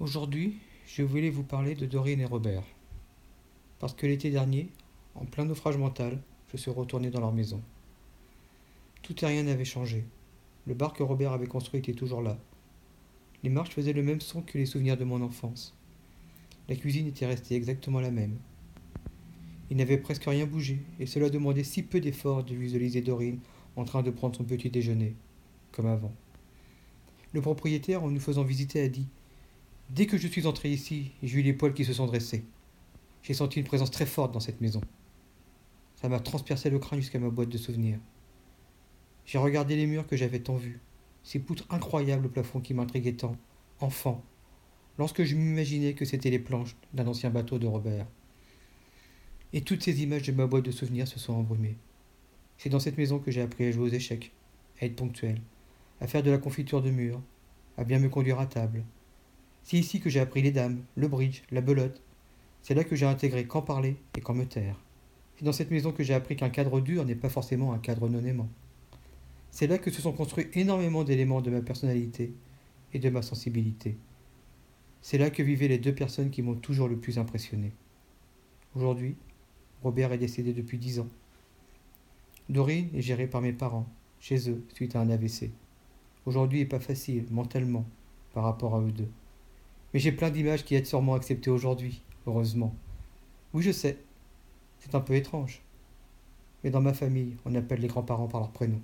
Aujourd'hui, je voulais vous parler de Dorine et Robert. Parce que l'été dernier, en plein naufrage mental, je suis retourné dans leur maison. Tout et rien n'avait changé. Le bar que Robert avait construit était toujours là. Les marches faisaient le même son que les souvenirs de mon enfance. La cuisine était restée exactement la même. Il n'avait presque rien bougé, et cela demandait si peu d'efforts de visualiser Dorine en train de prendre son petit déjeuner, comme avant. Le propriétaire, en nous faisant visiter, a dit Dès que je suis entré ici, j'ai eu les poils qui se sont dressés. J'ai senti une présence très forte dans cette maison. Ça m'a transpercé le crâne jusqu'à ma boîte de souvenirs. J'ai regardé les murs que j'avais tant vus, ces poutres incroyables au plafond qui m'intriguaient tant, enfant, lorsque je m'imaginais que c'étaient les planches d'un ancien bateau de Robert. Et toutes ces images de ma boîte de souvenirs se sont embrumées. C'est dans cette maison que j'ai appris à jouer aux échecs, à être ponctuel, à faire de la confiture de mur, à bien me conduire à table. C'est ici que j'ai appris les dames, le bridge, la belote. C'est là que j'ai intégré quand parler et quand me taire. C'est dans cette maison que j'ai appris qu'un cadre dur n'est pas forcément un cadre non aimant. C'est là que se sont construits énormément d'éléments de ma personnalité et de ma sensibilité. C'est là que vivaient les deux personnes qui m'ont toujours le plus impressionné. Aujourd'hui, Robert est décédé depuis dix ans. Dorine est gérée par mes parents, chez eux, suite à un AVC. Aujourd'hui n'est pas facile, mentalement, par rapport à eux deux. Mais j'ai plein d'images qui aident sûrement acceptées aujourd'hui, heureusement. Oui, je sais, c'est un peu étrange. Mais dans ma famille, on appelle les grands-parents par leur prénom.